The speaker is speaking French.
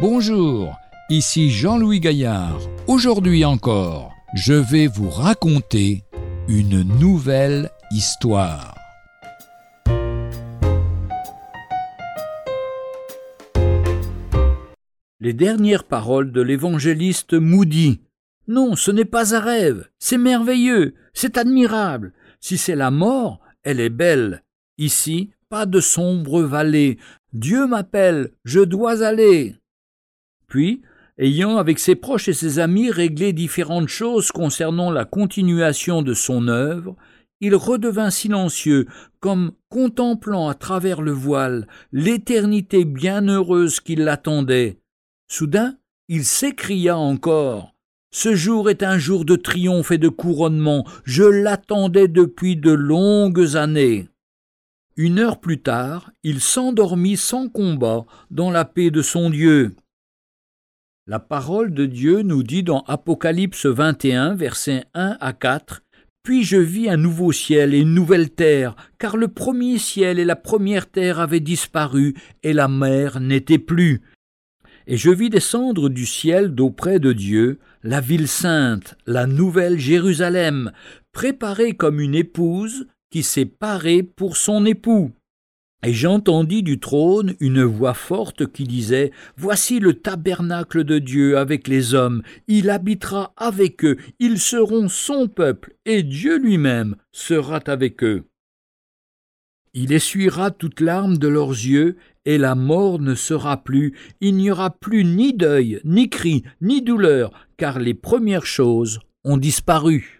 Bonjour, ici Jean-Louis Gaillard. Aujourd'hui encore, je vais vous raconter une nouvelle histoire. Les dernières paroles de l'évangéliste Moody. Non, ce n'est pas un rêve, c'est merveilleux, c'est admirable. Si c'est la mort, elle est belle. Ici, pas de sombre vallée. Dieu m'appelle, je dois aller. Puis, ayant avec ses proches et ses amis réglé différentes choses concernant la continuation de son œuvre, il redevint silencieux, comme contemplant à travers le voile l'éternité bienheureuse qui l'attendait. Soudain, il s'écria encore. Ce jour est un jour de triomphe et de couronnement, je l'attendais depuis de longues années. Une heure plus tard, il s'endormit sans combat dans la paix de son Dieu. La parole de Dieu nous dit dans Apocalypse 21, versets 1 à 4 Puis je vis un nouveau ciel et une nouvelle terre, car le premier ciel et la première terre avaient disparu, et la mer n'était plus. Et je vis descendre du ciel d'auprès de Dieu la ville sainte, la nouvelle Jérusalem, préparée comme une épouse qui s'est parée pour son époux. Et j'entendis du trône une voix forte qui disait Voici le tabernacle de Dieu avec les hommes, il habitera avec eux, ils seront son peuple, et Dieu lui-même sera avec eux. Il essuiera toute larme de leurs yeux, et la mort ne sera plus, il n'y aura plus ni deuil, ni cri, ni douleur, car les premières choses ont disparu.